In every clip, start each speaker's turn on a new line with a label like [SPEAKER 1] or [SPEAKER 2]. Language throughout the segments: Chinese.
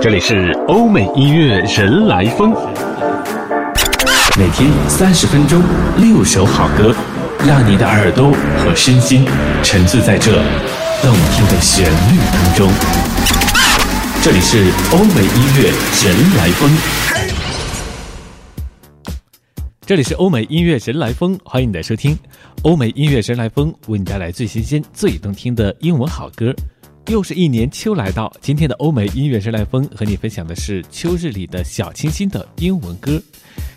[SPEAKER 1] 这里是欧美音乐人来疯，每天三十分钟，六首好歌，让你的耳朵和身心沉醉在这动听的旋律当中。这里是欧美音乐人来疯，这里是欧美音乐人来疯，欢迎你的收听。欧美音乐人来疯为你带来最新鲜、最动听的英文好歌。又是一年秋来到，今天的欧美音乐人来风和你分享的是秋日里的小清新的英文歌。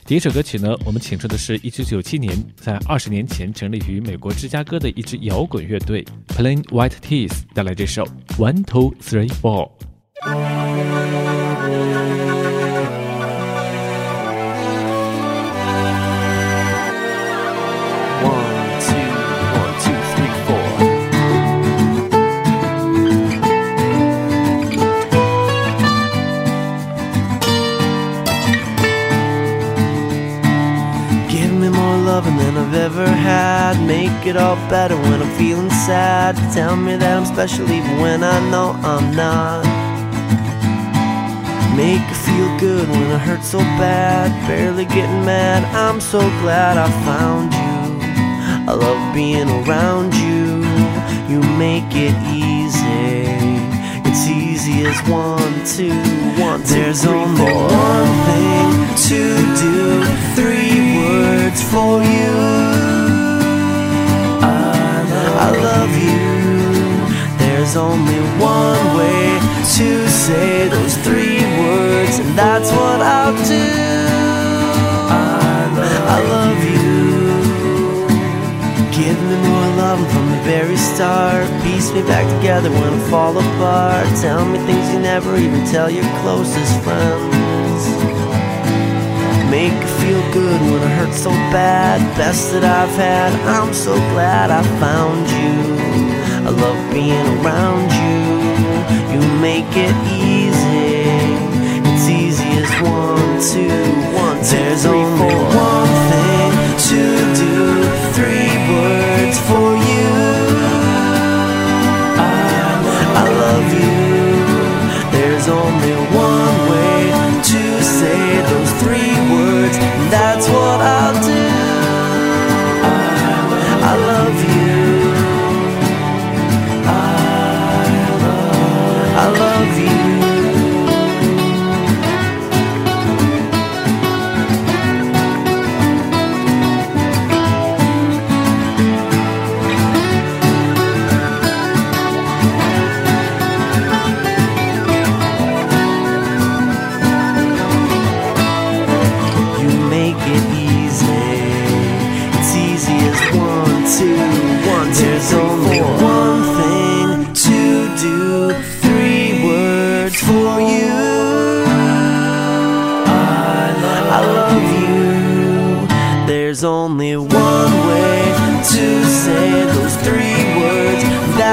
[SPEAKER 1] 第一首歌曲呢，我们请出的是一九九七年在二十年前成立于美国芝加哥的一支摇滚乐队 Plain White tees 带来这首 One Two Three Four。
[SPEAKER 2] Make it all better when I'm feeling sad. Tell me that I'm special even when I know I'm not. Make it feel good when it hurts so bad. Barely getting mad. I'm so glad I found you. I love being around you. You make it easy. It's easy as one, two, one, two, There's three, only four. one thing to do. Three words for you. I love, you. There's only one way to say those three words, and that's what I'll do. I love, you. Give me more love from the very start. Piece me back together when I fall apart. Tell me things you never even tell your closest friends. Make it feel good when it hurts so bad. Best that I've had. I'm so glad I found you. I love being around you. You make it easy. It's easy as one, two, one, two, There's three, only four. one thing to do. Three words for you.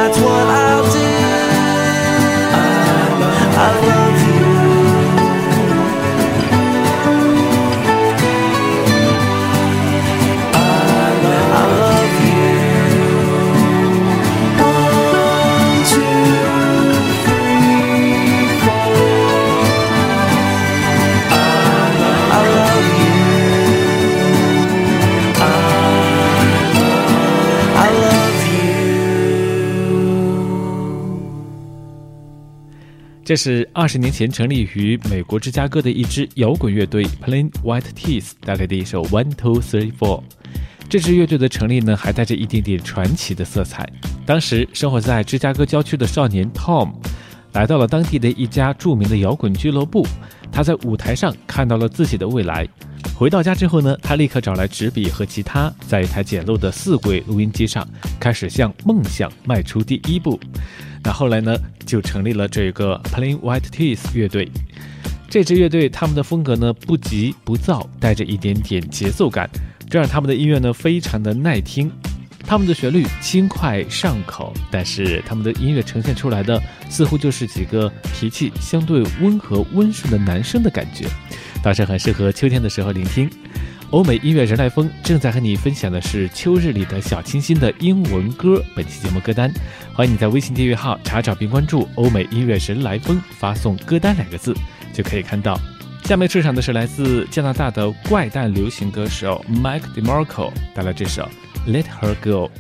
[SPEAKER 2] that's why
[SPEAKER 1] 这是二十年前成立于美国芝加哥的一支摇滚乐队 Plain White tees 带来的一首 One Two Three Four。这支乐队的成立呢，还带着一点点传奇的色彩。当时生活在芝加哥郊区的少年 Tom，来到了当地的一家著名的摇滚俱乐部。他在舞台上看到了自己的未来。回到家之后呢，他立刻找来纸笔和吉他，在一台简陋的四轨录音机上，开始向梦想迈出第一步。那后来呢，就成立了这个 Plain White T's 乐队。这支乐队他们的风格呢不急不躁，带着一点点节奏感，这让他们的音乐呢非常的耐听。他们的旋律轻快上口，但是他们的音乐呈现出来的似乎就是几个脾气相对温和温顺的男生的感觉，倒是很适合秋天的时候聆听。欧美音乐人来风正在和你分享的是秋日里的小清新的英文歌。本期节目歌单，欢迎你在微信订阅号查找并关注“欧美音乐人来风”，发送“歌单”两个字就可以看到。下面出场的是来自加拿大的怪诞流行歌手 Mike DeMarco 带来这首《Let Her Go》。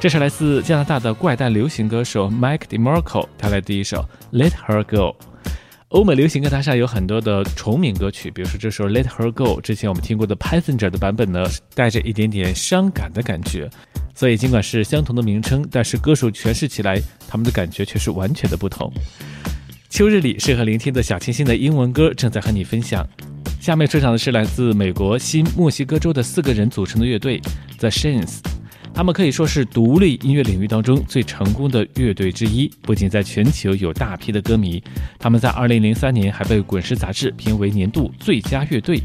[SPEAKER 1] 这是来自加拿大的怪诞流行歌手 Mike DeMarco 带来的一首《Let Her Go》。欧美流行歌坛上有很多的重名歌曲，比如说这首《Let Her Go》，之前我们听过的 Passenger 的版本呢，带着一点点伤感的感觉。所以尽管是相同的名称，但是歌手诠释起来，他们的感觉却是完全的不同。秋日里适合聆听的小清新的英文歌正在和你分享。下面出场的是来自美国新墨西哥州的四个人组成的乐队 The Shins。他们可以说是独立音乐领域当中最成功的乐队之一，不仅在全球有大批的歌迷，他们在2003年还被《滚石》杂志评为年度最佳乐队。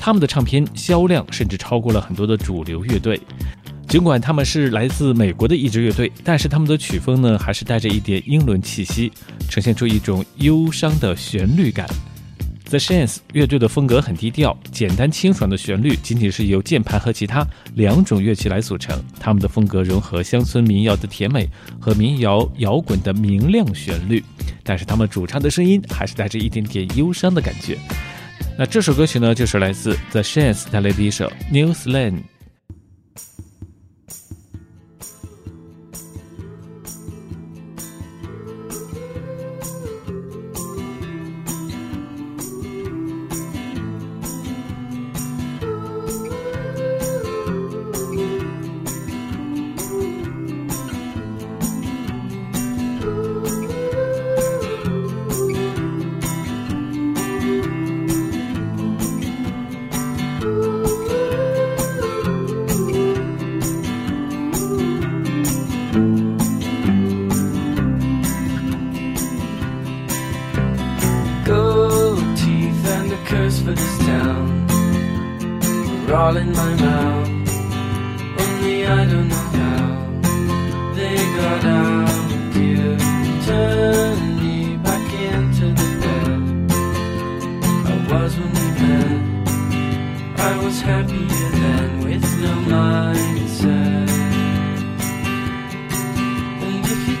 [SPEAKER 1] 他们的唱片销量甚至超过了很多的主流乐队。尽管他们是来自美国的一支乐队，但是他们的曲风呢，还是带着一点英伦气息，呈现出一种忧伤的旋律感。The Shins 乐队的风格很低调，简单清爽的旋律仅仅是由键盘和其他两种乐器来组成。他们的风格融合乡村民谣的甜美和民谣摇滚的明亮旋律，但是他们主唱的声音还是带着一点点忧伤的感觉。那这首歌曲呢，就是来自 The Shins 带来的一首《New Slang》。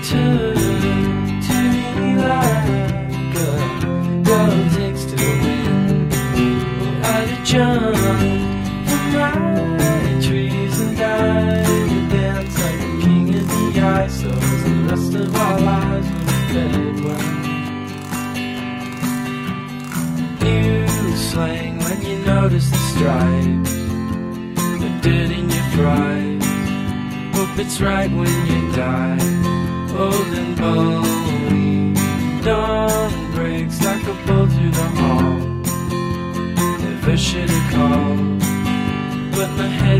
[SPEAKER 3] to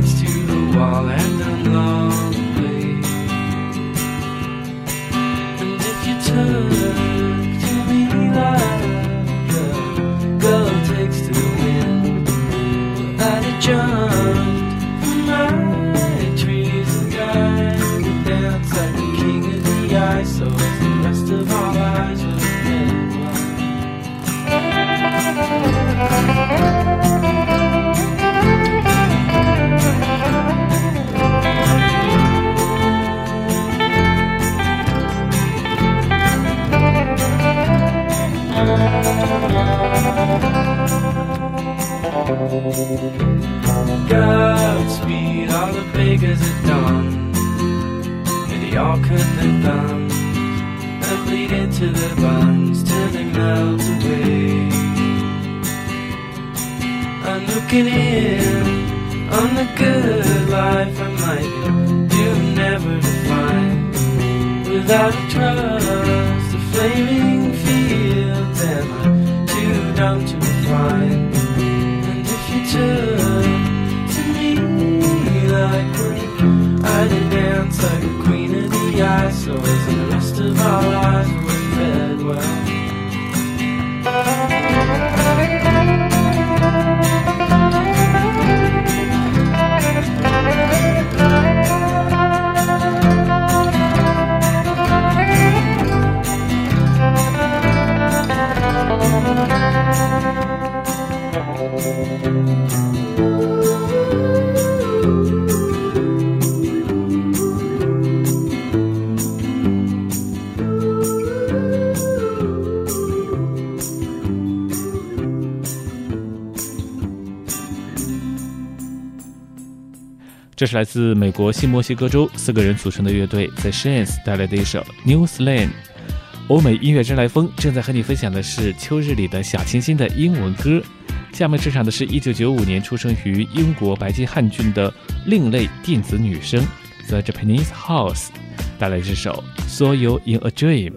[SPEAKER 3] to the wall and I'm into their buns till they melt away. I'm looking in
[SPEAKER 1] 这是来自美国新墨西哥州四个人组成的乐队 The Shins 带来的一首《New s l a n》。欧美音乐之来风正在和你分享的是秋日里的小清新的英文歌。下面出场的是一九九五年出生于英国白金汉郡的另类电子女声 The Japanese House 带来这首《Saw You in a Dream》。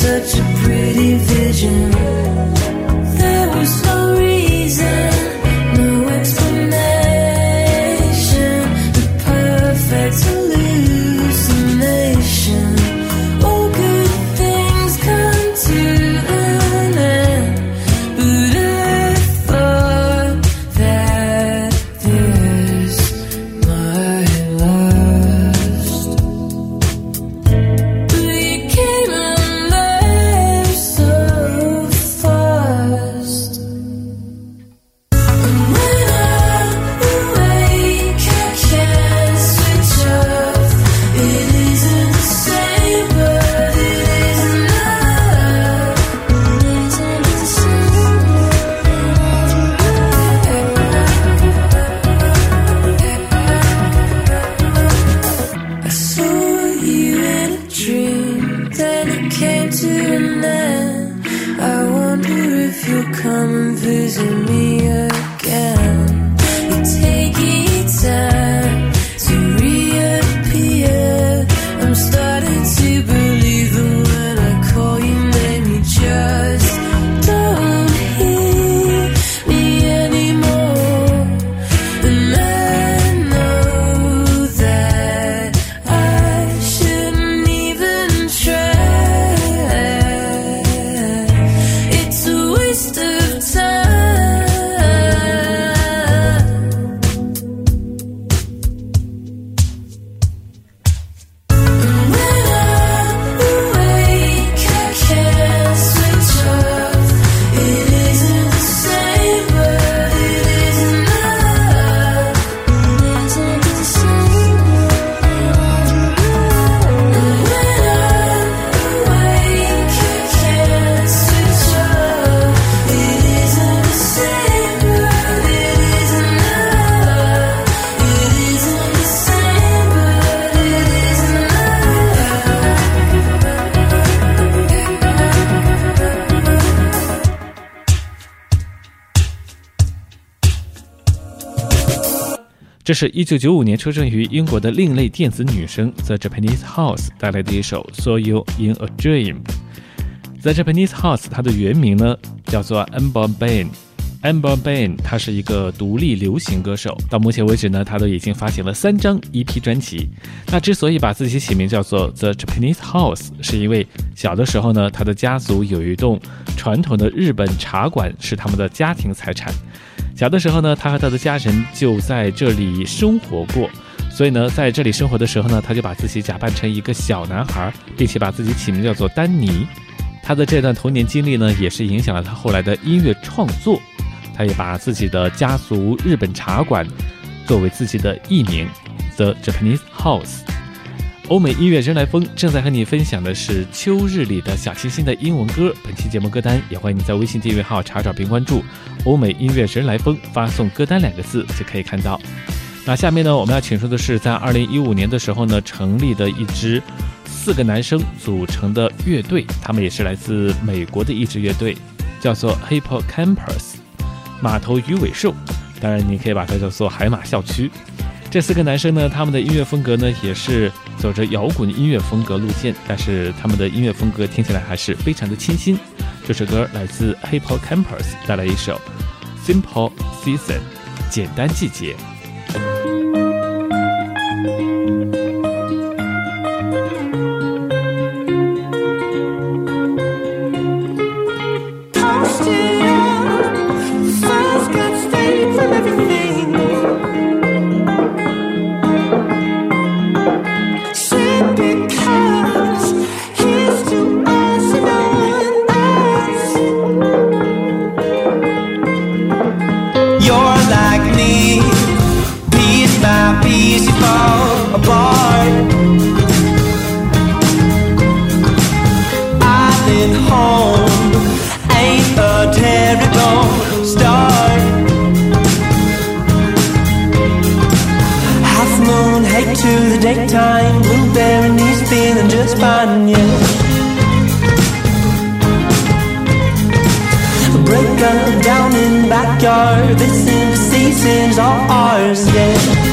[SPEAKER 4] such a
[SPEAKER 1] 这是一九九五年出生于英国的另类电子女声 The Japanese House 带来的一首《Saw You in a Dream》。The Japanese House 它的原名呢叫做 Amber Bain。Amber Bain 她是一个独立流行歌手，到目前为止呢，她都已经发行了三张 EP 专辑。那之所以把自己起名叫做 The Japanese House，是因为小的时候呢，他的家族有一栋传统的日本茶馆是他们的家庭财产。小的时候呢，他和他的家人就在这里生活过，所以呢，在这里生活的时候呢，他就把自己假扮成一个小男孩，并且把自己起名叫做丹尼。他的这段童年经历呢，也是影响了他后来的音乐创作。他也把自己的家族日本茶馆作为自己的艺名，The Japanese House。欧美音乐人来风正在和你分享的是秋日里的小清新的英文歌。本期节目歌单也欢迎你在微信订阅号查找并关注“欧美音乐人来风”，发送“歌单”两个字就可以看到。那下面呢，我们要请出的是在二零一五年的时候呢成立的一支四个男生组成的乐队，他们也是来自美国的一支乐队，叫做 Hippo Campus。码头鱼尾兽，当然你可以把它叫做海马校区。这四个男生呢，他们的音乐风格呢也是走着摇滚音乐风格路线，但是他们的音乐风格听起来还是非常的清新。这首歌来自 hiphopcampus，带来一首 Simple Season，简单季节。
[SPEAKER 5] down in the backyard. This season's all ours, yeah.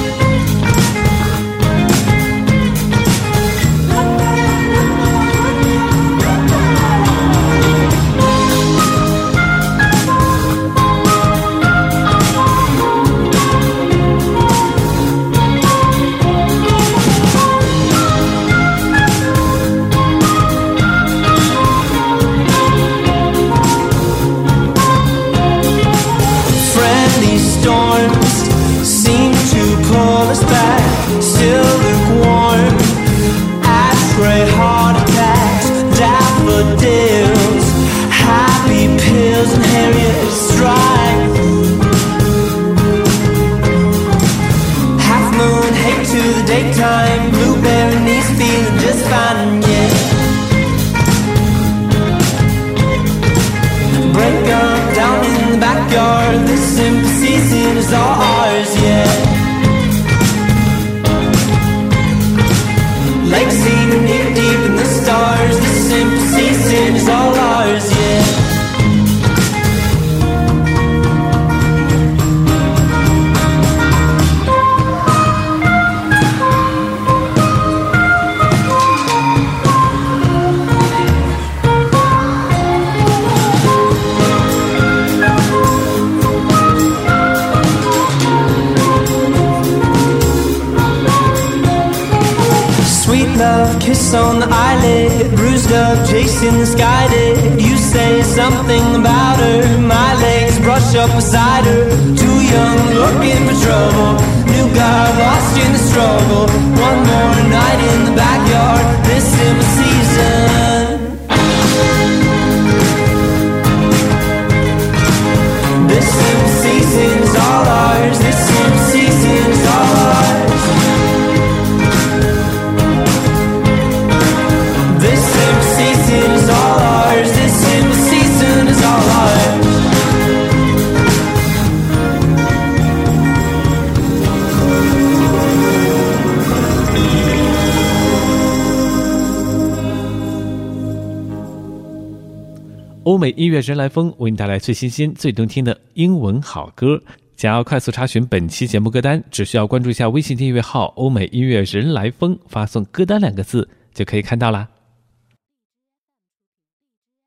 [SPEAKER 5] Sky did you say something about her? My legs brush up beside her.
[SPEAKER 1] 美音乐人来风”为你带来最新鲜、最动听的英文好歌。想要快速查询本期节目歌单，只需要关注一下微信订阅号“欧美音乐人来疯”，发送“歌单”两个字就可以看到啦。